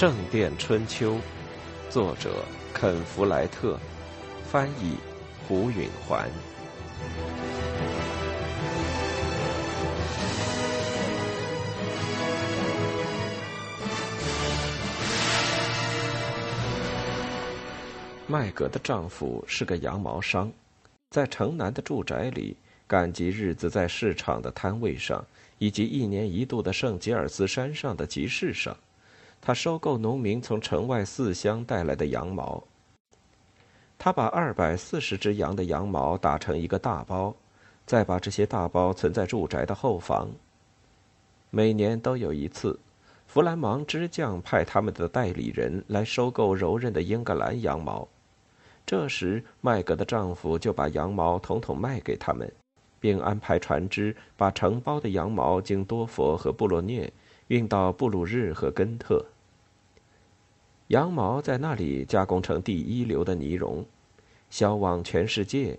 圣殿春秋》，作者肯·弗莱特，翻译胡允环。麦格的丈夫是个羊毛商，在城南的住宅里，赶集日子在市场的摊位上，以及一年一度的圣吉尔斯山上的集市上。他收购农民从城外四乡带来的羊毛。他把二百四十只羊的羊毛打成一个大包，再把这些大包存在住宅的后房。每年都有一次，弗兰芒织匠派他们的代理人来收购柔韧的英格兰羊毛。这时，麦格的丈夫就把羊毛统统卖给他们，并安排船只把承包的羊毛经多佛和布洛涅。运到布鲁日和根特，羊毛在那里加工成第一流的呢绒，销往全世界，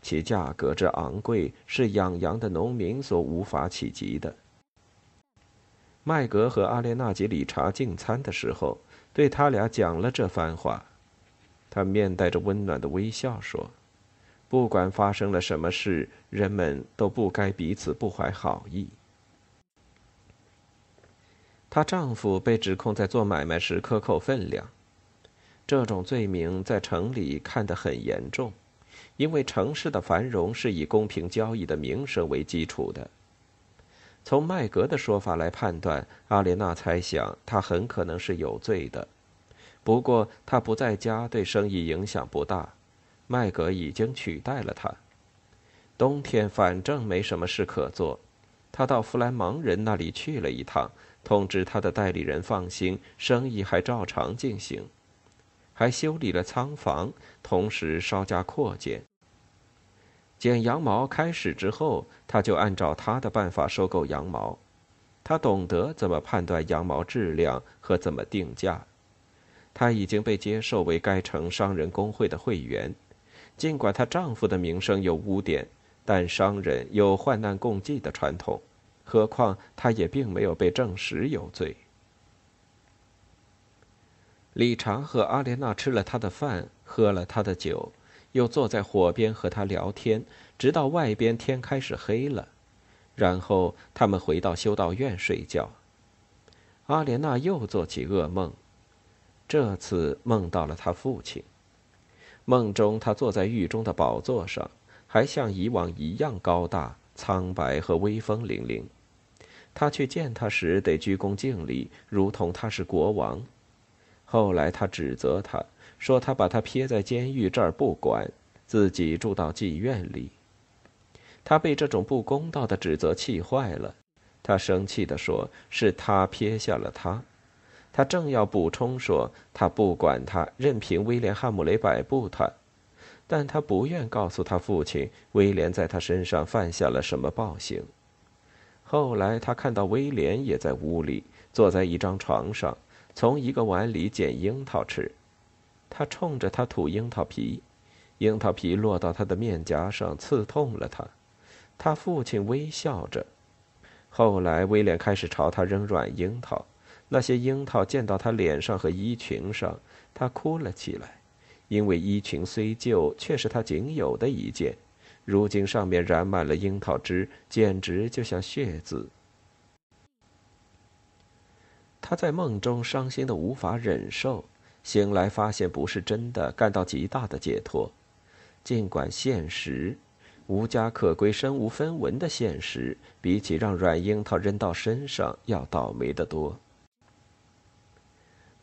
其价格之昂贵是养羊的农民所无法企及的。麦格和阿列纳吉理查进餐的时候，对他俩讲了这番话。他面带着温暖的微笑说：“不管发生了什么事，人们都不该彼此不怀好意。”她丈夫被指控在做买卖时克扣分量，这种罪名在城里看得很严重，因为城市的繁荣是以公平交易的名声为基础的。从麦格的说法来判断，阿莲娜猜想他很可能是有罪的。不过他不在家，对生意影响不大。麦格已经取代了他。冬天反正没什么事可做，他到弗兰芒人那里去了一趟。通知他的代理人放心，生意还照常进行，还修理了仓房，同时稍加扩建。剪羊毛开始之后，他就按照他的办法收购羊毛。他懂得怎么判断羊毛质量和怎么定价。他已经被接受为该城商人工会的会员，尽管她丈夫的名声有污点，但商人有患难共济的传统。何况他也并没有被证实有罪。理查和阿莲娜吃了他的饭，喝了他的酒，又坐在火边和他聊天，直到外边天开始黑了。然后他们回到修道院睡觉。阿莲娜又做起噩梦，这次梦到了他父亲。梦中他坐在狱中的宝座上，还像以往一样高大、苍白和威风凛凛。他去见他时得鞠躬敬礼，如同他是国王。后来他指责他，说他把他撇在监狱这儿不管，自己住到妓院里。他被这种不公道的指责气坏了，他生气地说：“是他撇下了他。”他正要补充说：“他不管他，任凭威廉·汉姆雷摆布他。”但他不愿告诉他父亲，威廉在他身上犯下了什么暴行。后来，他看到威廉也在屋里，坐在一张床上，从一个碗里捡樱桃吃。他冲着他吐樱桃皮，樱桃皮落到他的面颊上，刺痛了他。他父亲微笑着。后来，威廉开始朝他扔软樱桃，那些樱桃溅到他脸上和衣裙上，他哭了起来，因为衣裙虽旧，却是他仅有的一件。如今上面染满了樱桃汁，简直就像血渍。他在梦中伤心的无法忍受，醒来发现不是真的，感到极大的解脱。尽管现实，无家可归、身无分文的现实，比起让软樱桃扔到身上要倒霉得多。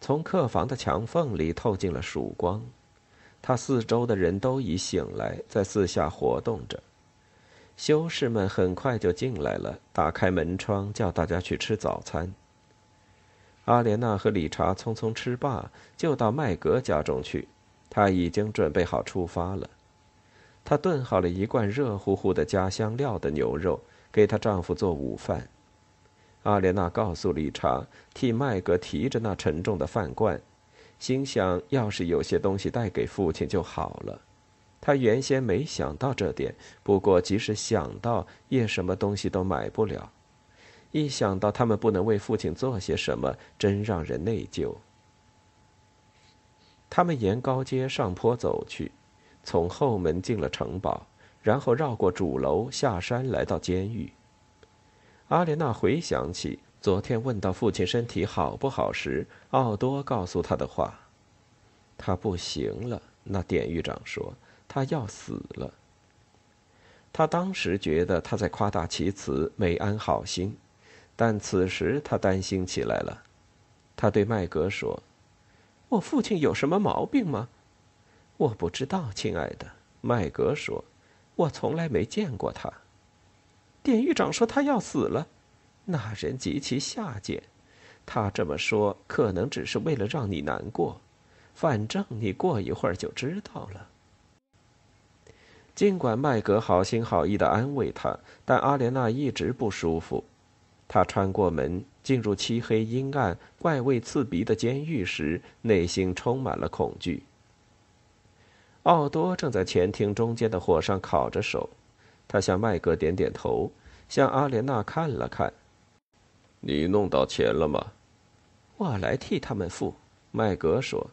从客房的墙缝里透进了曙光。他四周的人都已醒来，在四下活动着。修士们很快就进来了，打开门窗，叫大家去吃早餐。阿莲娜和理查匆匆吃罢，就到麦格家中去。他已经准备好出发了。她炖好了一罐热乎乎的家乡料的牛肉，给她丈夫做午饭。阿莲娜告诉理查，替麦格提着那沉重的饭罐。心想，要是有些东西带给父亲就好了。他原先没想到这点，不过即使想到，也什么东西都买不了。一想到他们不能为父亲做些什么，真让人内疚。他们沿高街上坡走去，从后门进了城堡，然后绕过主楼下山，来到监狱。阿莲娜回想起昨天问到父亲身体好不好时，奥多告诉他的话：“他不行了。”那典狱长说：“他要死了。”他当时觉得他在夸大其词，没安好心，但此时他担心起来了。他对麦格说：“我父亲有什么毛病吗？”“我不知道，亲爱的。”麦格说：“我从来没见过他。”典狱长说他要死了，那人极其下贱。他这么说可能只是为了让你难过，反正你过一会儿就知道了。尽管麦格好心好意的安慰他，但阿莲娜一直不舒服。他穿过门进入漆黑阴暗、怪味刺鼻的监狱时，内心充满了恐惧。奥多正在前厅中间的火上烤着手。他向麦格点点头，向阿莲娜看了看。“你弄到钱了吗？”“我来替他们付。”麦格说，“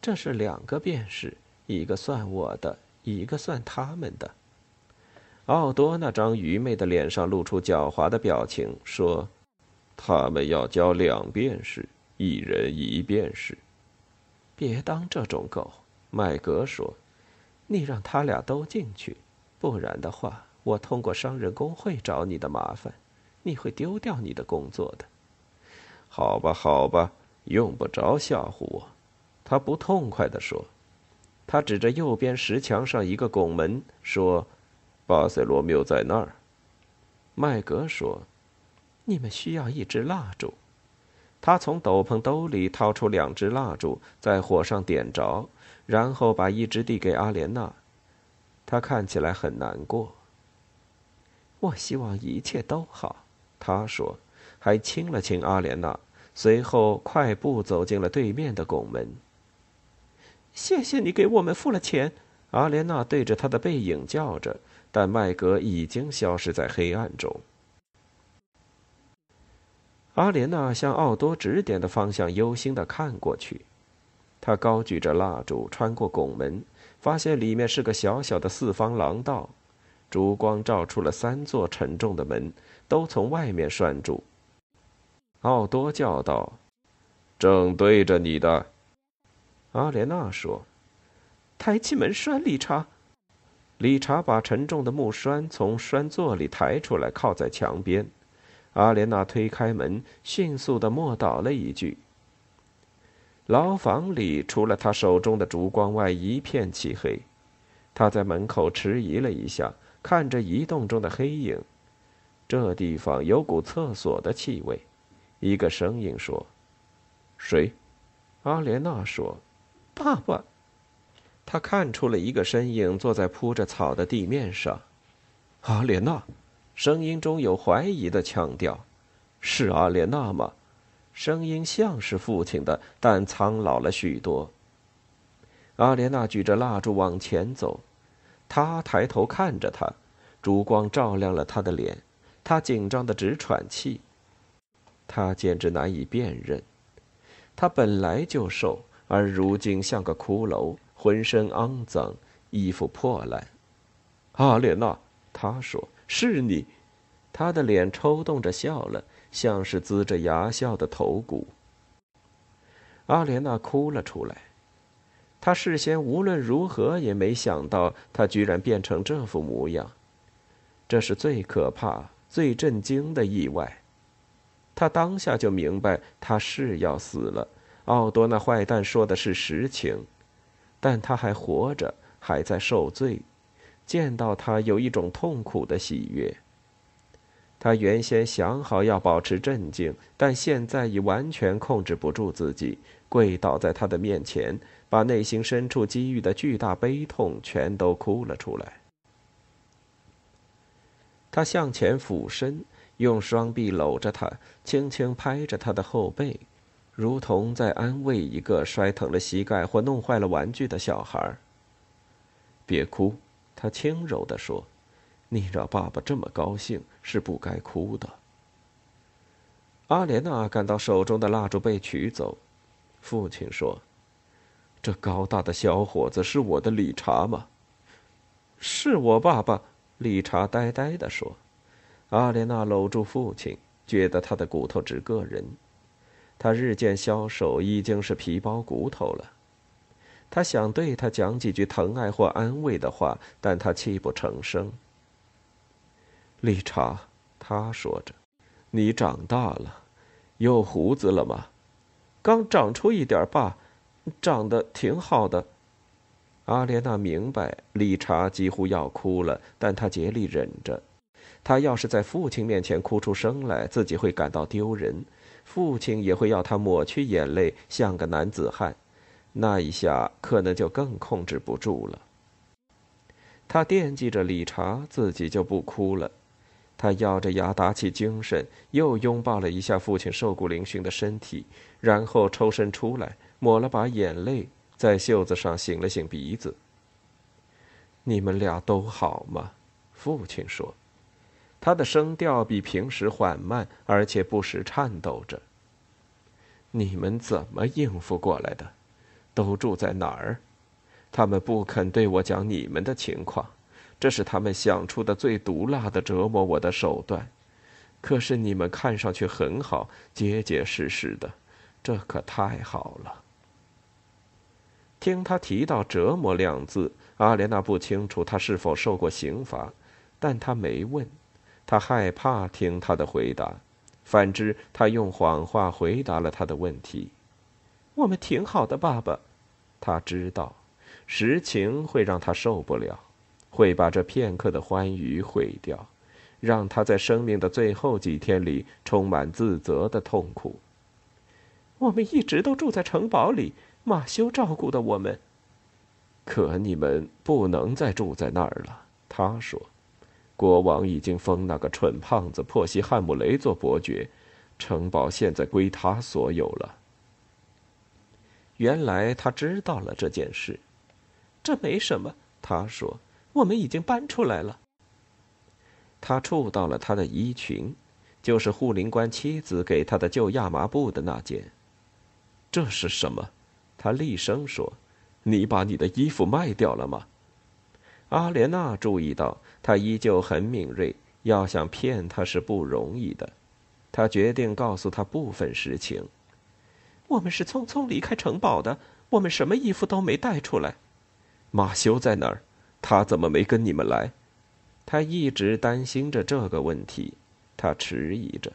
这是两个便士，一个算我的，一个算他们的。”奥多那张愚昧的脸上露出狡猾的表情，说：“他们要交两便士，一人一便士。”“别当这种狗。”麦格说，“你让他俩都进去，不然的话。”我通过商人工会找你的麻烦，你会丢掉你的工作的。好吧，好吧，用不着吓唬我。”他不痛快地说。他指着右边石墙上一个拱门说：“巴塞罗缪在那儿。”麦格说：“你们需要一支蜡烛。”他从斗篷兜里掏出两支蜡烛，在火上点着，然后把一支递给阿莲娜。他看起来很难过。我希望一切都好，他说，还亲了亲阿莲娜，随后快步走进了对面的拱门。谢谢你给我们付了钱，阿莲娜对着他的背影叫着，但麦格已经消失在黑暗中。阿莲娜向奥多指点的方向忧心的看过去，他高举着蜡烛穿过拱门，发现里面是个小小的四方廊道。烛光照出了三座沉重的门，都从外面拴住。奥多叫道：“正对着你的。”阿莲娜说：“抬起门栓，理查。”理查把沉重的木栓从栓座里抬出来，靠在墙边。阿莲娜推开门，迅速的默祷了一句。牢房里除了他手中的烛光外，一片漆黑。他在门口迟疑了一下。看着移动中的黑影，这地方有股厕所的气味。一个声音说：“谁？”阿莲娜说：“爸爸。”他看出了一个身影坐在铺着草的地面上。阿莲娜，声音中有怀疑的腔调：“是阿莲娜吗？”声音像是父亲的，但苍老了许多。阿莲娜举着蜡烛往前走。他抬头看着他，烛光照亮了他的脸，他紧张的直喘气。他简直难以辨认，他本来就瘦，而如今像个骷髅，浑身肮脏，衣服破烂。阿莲娜，他说：“是你。”他的脸抽动着笑了，像是龇着牙笑的头骨。阿莲娜哭了出来。他事先无论如何也没想到，他居然变成这副模样。这是最可怕、最震惊的意外。他当下就明白，他是要死了。奥多那坏蛋说的是实情，但他还活着，还在受罪。见到他有一种痛苦的喜悦。他原先想好要保持镇静，但现在已完全控制不住自己，跪倒在他的面前。把内心深处积郁的巨大悲痛全都哭了出来。他向前俯身，用双臂搂着他，轻轻拍着他的后背，如同在安慰一个摔疼了膝盖或弄坏了玩具的小孩。别哭，他轻柔地说：“你让爸爸这么高兴是不该哭的。”阿莲娜感到手中的蜡烛被取走，父亲说。这高大的小伙子是我的理查吗？是我爸爸。理查呆呆地说。阿莲娜搂住父亲，觉得他的骨头直硌人。他日渐消瘦，已经是皮包骨头了。他想对他讲几句疼爱或安慰的话，但他泣不成声。理查，他说着：“你长大了，有胡子了吗？刚长出一点，吧，长得挺好的。”阿莲娜明白，理查几乎要哭了，但他竭力忍着。他要是在父亲面前哭出声来，自己会感到丢人，父亲也会要他抹去眼泪，像个男子汉。那一下可能就更控制不住了。他惦记着理查，自己就不哭了。他咬着牙打起精神，又拥抱了一下父亲瘦骨嶙峋的身体，然后抽身出来，抹了把眼泪，在袖子上擤了擤鼻子。你们俩都好吗？父亲说，他的声调比平时缓慢，而且不时颤抖着。你们怎么应付过来的？都住在哪儿？他们不肯对我讲你们的情况，这是他们想出的最毒辣的折磨我的手段。可是你们看上去很好，结结实实的，这可太好了。听他提到“折磨”两字，阿莲娜不清楚他是否受过刑罚，但他没问，他害怕听他的回答。反之，他用谎话回答了他的问题：“我们挺好的，爸爸。”他知道，实情会让他受不了，会把这片刻的欢愉毁掉，让他在生命的最后几天里充满自责的痛苦。我们一直都住在城堡里，马修照顾的我们。可你们不能再住在那儿了，他说。国王已经封那个蠢胖子珀西汉姆雷做伯爵，城堡现在归他所有了。原来他知道了这件事，这没什么。他说：“我们已经搬出来了。”他触到了他的衣裙，就是护林官妻子给他的旧亚麻布的那件。这是什么？他厉声说：“你把你的衣服卖掉了吗？”阿莲娜注意到他依旧很敏锐，要想骗他是不容易的。他决定告诉他部分实情。我们是匆匆离开城堡的，我们什么衣服都没带出来。马修在哪儿？他怎么没跟你们来？他一直担心着这个问题，他迟疑着。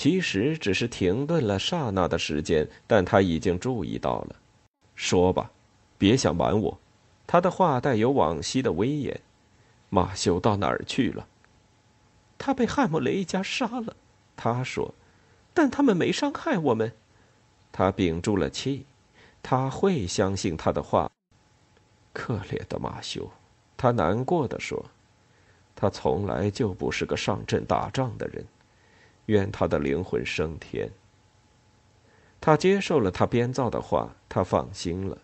其实只是停顿了刹那的时间，但他已经注意到了。说吧，别想瞒我。他的话带有往昔的威严。马修到哪儿去了？他被汉姆雷一家杀了。他说，但他们没伤害我们。他屏住了气，他会相信他的话。可怜的马修，他难过的说：“他从来就不是个上阵打仗的人。愿他的灵魂升天。”他接受了他编造的话，他放心了。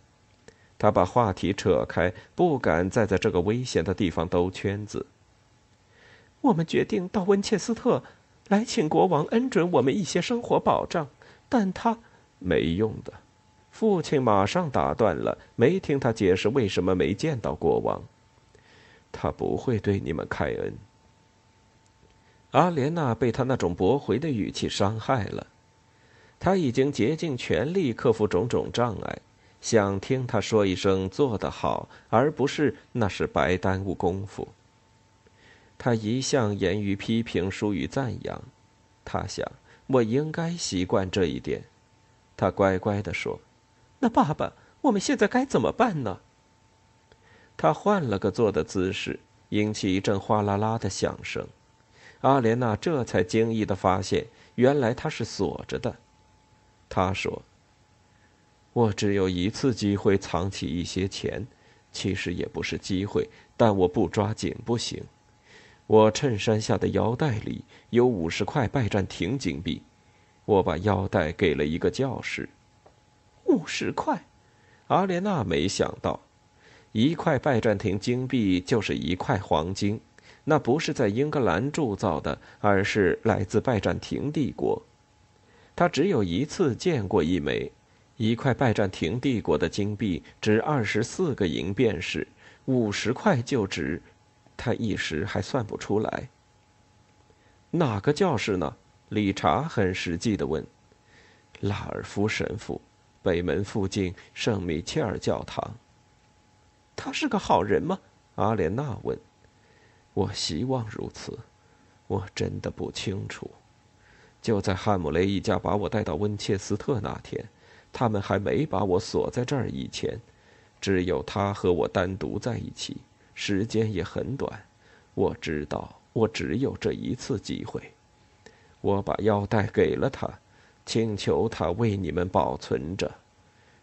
他把话题扯开，不敢再在这个危险的地方兜圈子。我们决定到温切斯特，来请国王恩准我们一些生活保障，但他。没用的，父亲马上打断了，没听他解释为什么没见到国王。他不会对你们开恩。阿莲娜被他那种驳回的语气伤害了，他已经竭尽全力克服种种障碍，想听他说一声做得好，而不是那是白耽误功夫。他一向严于批评，疏于赞扬，他想我应该习惯这一点。他乖乖地说：“那爸爸，我们现在该怎么办呢？”他换了个坐的姿势，引起一阵哗啦啦的响声。阿莲娜这才惊异地发现，原来他是锁着的。他说：“我只有一次机会藏起一些钱，其实也不是机会，但我不抓紧不行。我衬衫下的腰带里有五十块拜占庭金币。”我把腰带给了一个教师，五十块。阿莲娜没想到，一块拜占庭金币就是一块黄金，那不是在英格兰铸造的，而是来自拜占庭帝国。他只有一次见过一枚，一块拜占庭帝国的金币值二十四个银便士，五十块就值。他一时还算不出来。哪个教士呢？理查很实际的问。拉尔夫神父，北门附近圣米切尔教堂。他是个好人吗？阿莲娜问。我希望如此。我真的不清楚。就在汉姆雷一家把我带到温切斯特那天，他们还没把我锁在这儿以前，只有他和我单独在一起，时间也很短。我知道，我只有这一次机会。我把腰带给了他，请求他为你们保存着。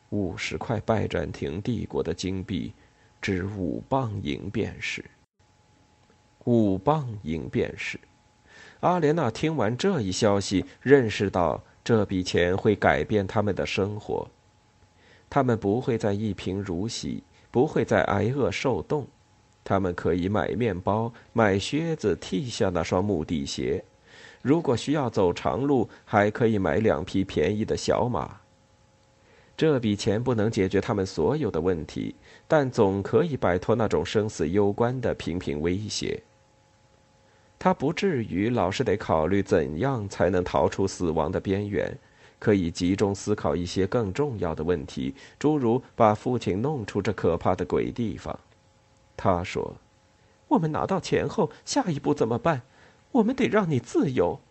五十块拜占庭帝国的金币，值五磅银便是。五磅银便是。阿莲娜听完这一消息，认识到这笔钱会改变他们的生活。他们不会再一贫如洗，不会再挨饿受冻。他们可以买面包、买靴子，替下那双木地鞋。如果需要走长路，还可以买两匹便宜的小马。这笔钱不能解决他们所有的问题，但总可以摆脱那种生死攸关的频频威胁。他不至于老是得考虑怎样才能逃出死亡的边缘，可以集中思考一些更重要的问题，诸如把父亲弄出这可怕的鬼地方。他说：“我们拿到钱后，下一步怎么办？我们得让你自由。”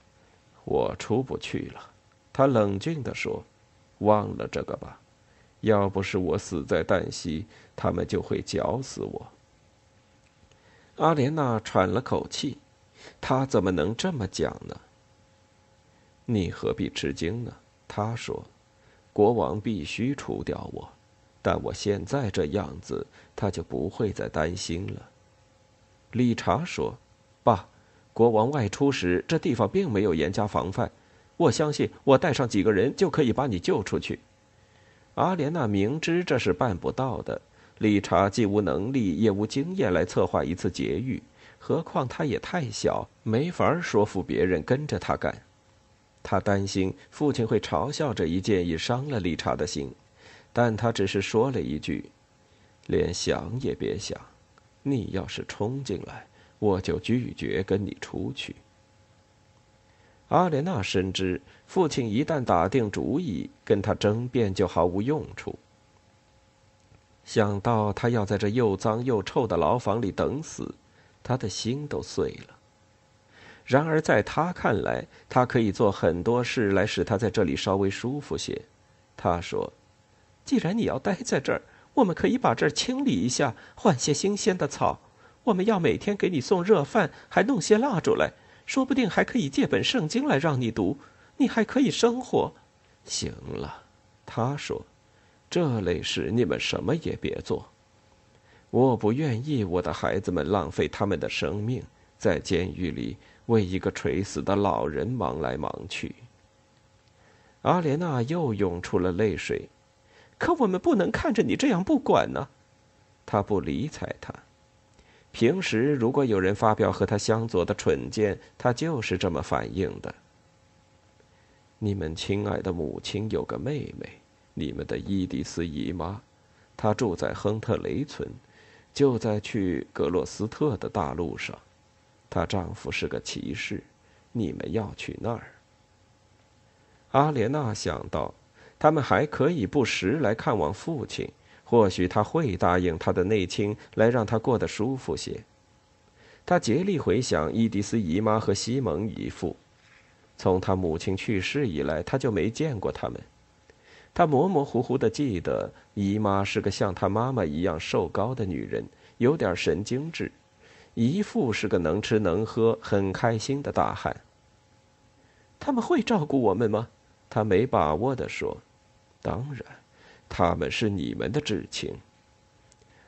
我出不去了，他冷峻地说：“忘了这个吧。要不是我死在旦夕，他们就会绞死我。”阿莲娜喘了口气。他怎么能这么讲呢？你何必吃惊呢？他说：“国王必须除掉我，但我现在这样子，他就不会再担心了。”理查说：“爸，国王外出时，这地方并没有严加防范。我相信，我带上几个人就可以把你救出去。”阿莲娜明知这是办不到的，理查既无能力也无经验来策划一次劫狱。何况他也太小，没法说服别人跟着他干。他担心父亲会嘲笑这一建议伤了理查的心，但他只是说了一句：“连想也别想，你要是冲进来，我就拒绝跟你出去。”阿莲娜深知，父亲一旦打定主意，跟他争辩就毫无用处。想到他要在这又脏又臭的牢房里等死。他的心都碎了。然而，在他看来，他可以做很多事来使他在这里稍微舒服些。他说：“既然你要待在这儿，我们可以把这儿清理一下，换些新鲜的草。我们要每天给你送热饭，还弄些蜡烛来，说不定还可以借本圣经来让你读。你还可以生活。”行了，他说：“这类事你们什么也别做。”我不愿意我的孩子们浪费他们的生命，在监狱里为一个垂死的老人忙来忙去。阿莲娜又涌出了泪水，可我们不能看着你这样不管呢。他不理睬他。平时如果有人发表和他相左的蠢见，他就是这么反应的。你们亲爱的母亲有个妹妹，你们的伊迪丝姨妈，她住在亨特雷村。就在去格洛斯特的大路上，她丈夫是个骑士，你们要去那儿。阿莲娜想到，他们还可以不时来看望父亲，或许他会答应他的内亲来让他过得舒服些。他竭力回想伊迪丝姨妈和西蒙姨父，从他母亲去世以来，他就没见过他们。他模模糊糊的记得，姨妈是个像他妈妈一样瘦高的女人，有点神经质；姨父是个能吃能喝、很开心的大汉。他们会照顾我们吗？他没把握地说：“当然，他们是你们的至亲。”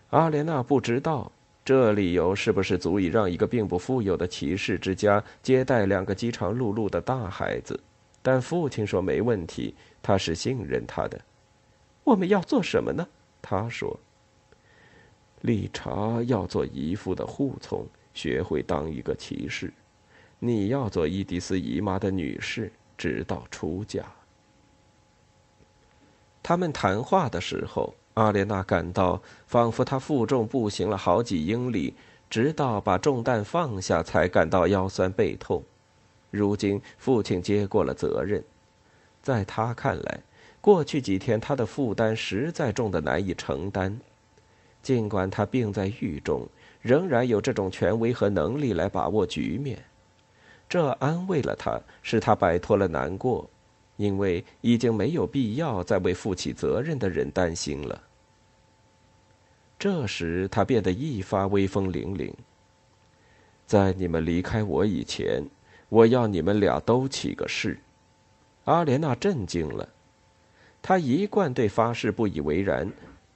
阿莲娜不知道这理由是不是足以让一个并不富有的骑士之家接待两个饥肠辘辘的大孩子。但父亲说没问题，他是信任他的。我们要做什么呢？他说：“理查要做姨父的护从，学会当一个骑士；你要做伊迪丝姨妈的女士，直到出嫁。”他们谈话的时候，阿莲娜感到仿佛她负重步行了好几英里，直到把重担放下，才感到腰酸背痛。如今父亲接过了责任，在他看来，过去几天他的负担实在重得难以承担。尽管他病在狱中，仍然有这种权威和能力来把握局面，这安慰了他，使他摆脱了难过。因为已经没有必要再为负起责任的人担心了。这时，他变得一发威风凛凛。在你们离开我以前，我要你们俩都起个誓。阿莲娜震惊了，她一贯对发誓不以为然，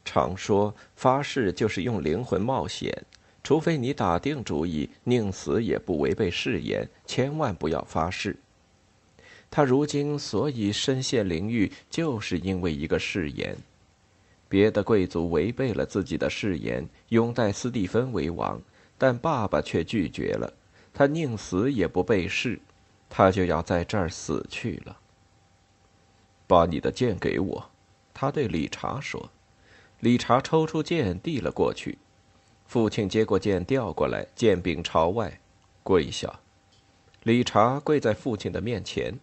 常说发誓就是用灵魂冒险，除非你打定主意，宁死也不违背誓言，千万不要发誓。他如今所以身陷囹圄，就是因为一个誓言。别的贵族违背了自己的誓言，拥戴斯蒂芬为王，但爸爸却拒绝了。他宁死也不背誓，他就要在这儿死去了。把你的剑给我，他对理查说。理查抽出剑递了过去，父亲接过剑，调过来，剑柄朝外，跪下。理查跪在父亲的面前。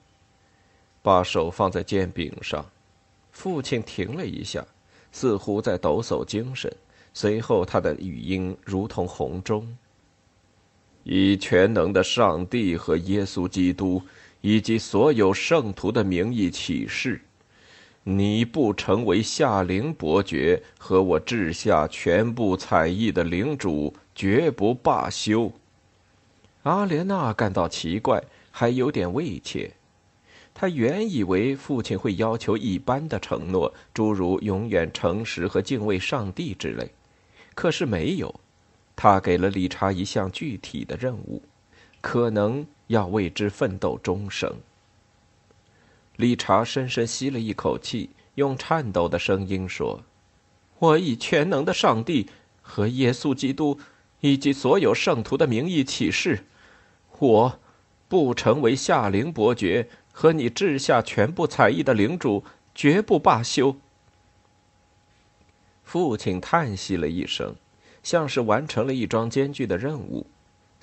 把手放在剑柄上，父亲停了一下，似乎在抖擞精神。随后，他的语音如同洪钟：“以全能的上帝和耶稣基督以及所有圣徒的名义起誓，你不成为夏灵伯爵和我治下全部采邑的领主，绝不罢休。”阿莲娜感到奇怪，还有点畏怯。他原以为父亲会要求一般的承诺，诸如永远诚实和敬畏上帝之类，可是没有。他给了理查一项具体的任务，可能要为之奋斗终生。理查深深吸了一口气，用颤抖的声音说：“我以全能的上帝和耶稣基督以及所有圣徒的名义起誓，我不成为夏灵伯爵。”和你治下全部才艺的领主绝不罢休。父亲叹息了一声，像是完成了一桩艰巨的任务。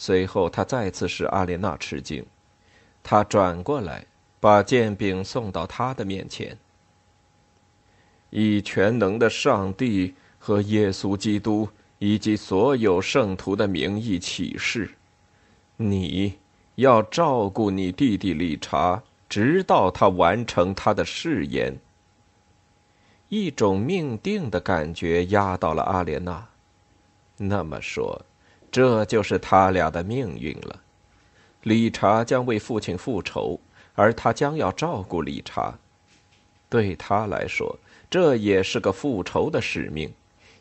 随后，他再次使阿莲娜吃惊。他转过来，把剑柄送到他的面前，以全能的上帝和耶稣基督以及所有圣徒的名义起誓，你要照顾你弟弟理查。直到他完成他的誓言，一种命定的感觉压倒了阿莲娜。那么说，这就是他俩的命运了。理查将为父亲复仇，而他将要照顾理查。对他来说，这也是个复仇的使命，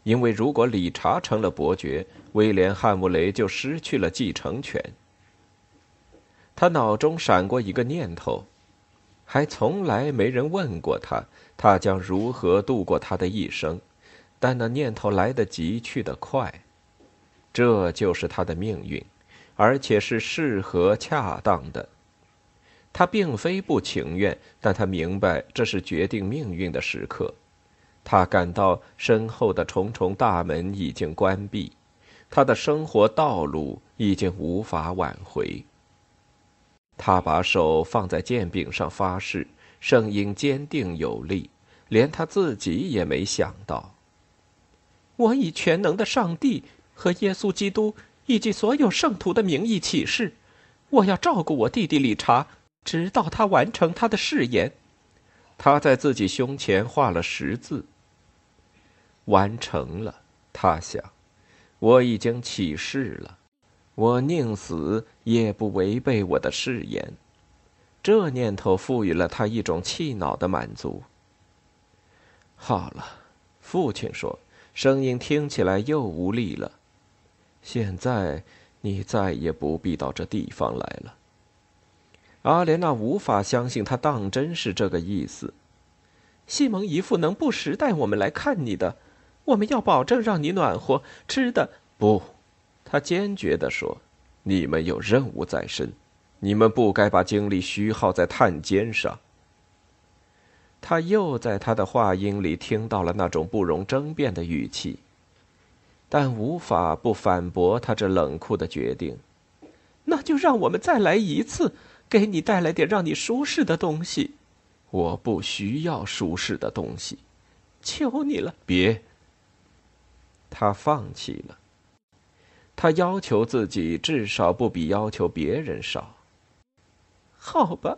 因为如果理查成了伯爵，威廉·汉姆雷就失去了继承权。他脑中闪过一个念头。还从来没人问过他，他将如何度过他的一生，但那念头来得急，去得快。这就是他的命运，而且是适合恰当的。他并非不情愿，但他明白这是决定命运的时刻。他感到身后的重重大门已经关闭，他的生活道路已经无法挽回。他把手放在剑柄上发誓，声音坚定有力，连他自己也没想到。我以全能的上帝和耶稣基督以及所有圣徒的名义起誓，我要照顾我弟弟理查，直到他完成他的誓言。他在自己胸前画了十字。完成了，他想，我已经起誓了。我宁死也不违背我的誓言，这念头赋予了他一种气恼的满足。好了，父亲说，声音听起来又无力了。现在你再也不必到这地方来了。阿莲娜无法相信他当真是这个意思。西蒙姨父能不时带我们来看你的，我们要保证让你暖和，吃的不。他坚决地说：“你们有任务在身，你们不该把精力虚耗在探监上。”他又在他的话音里听到了那种不容争辩的语气，但无法不反驳他这冷酷的决定。那就让我们再来一次，给你带来点让你舒适的东西。我不需要舒适的东西，求你了，别。他放弃了。他要求自己至少不比要求别人少。好吧，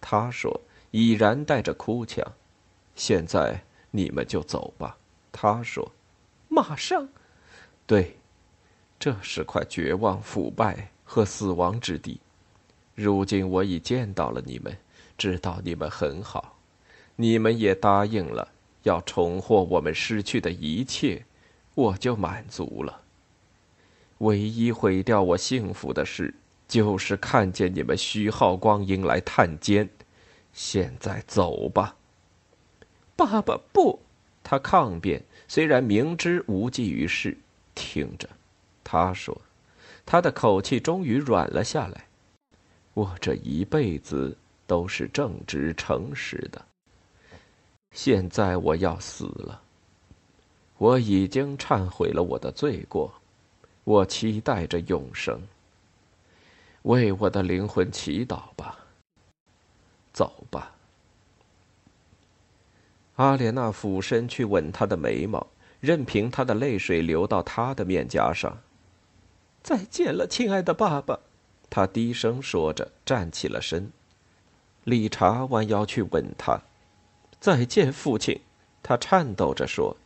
他说，已然带着哭腔。现在你们就走吧，他说。马上。对，这是块绝望、腐败和死亡之地。如今我已见到了你们。知道你们很好，你们也答应了要重获我们失去的一切，我就满足了。唯一毁掉我幸福的事，就是看见你们虚耗光阴来探监。现在走吧，爸爸不，他抗辩，虽然明知无济于事。听着，他说，他的口气终于软了下来。我这一辈子。都是正直诚实的。现在我要死了。我已经忏悔了我的罪过，我期待着永生。为我的灵魂祈祷吧。走吧。阿莲娜俯身去吻他的眉毛，任凭他的泪水流到他的面颊上。再见了，亲爱的爸爸。他低声说着，站起了身。理查弯腰去吻他，再见，父亲。他颤抖着说：“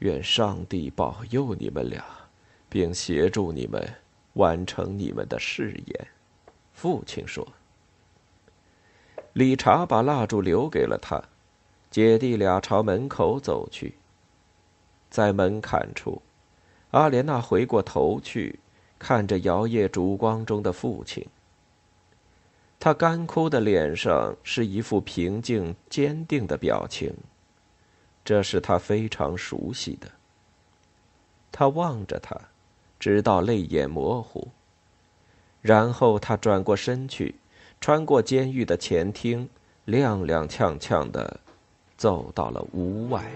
愿上帝保佑你们俩，并协助你们完成你们的誓言。”父亲说。理查把蜡烛留给了他，姐弟俩朝门口走去。在门槛处，阿莲娜回过头去，看着摇曳烛光中的父亲。他干枯的脸上是一副平静坚定的表情，这是他非常熟悉的。他望着他，直到泪眼模糊。然后他转过身去，穿过监狱的前厅，踉踉跄跄的走到了屋外。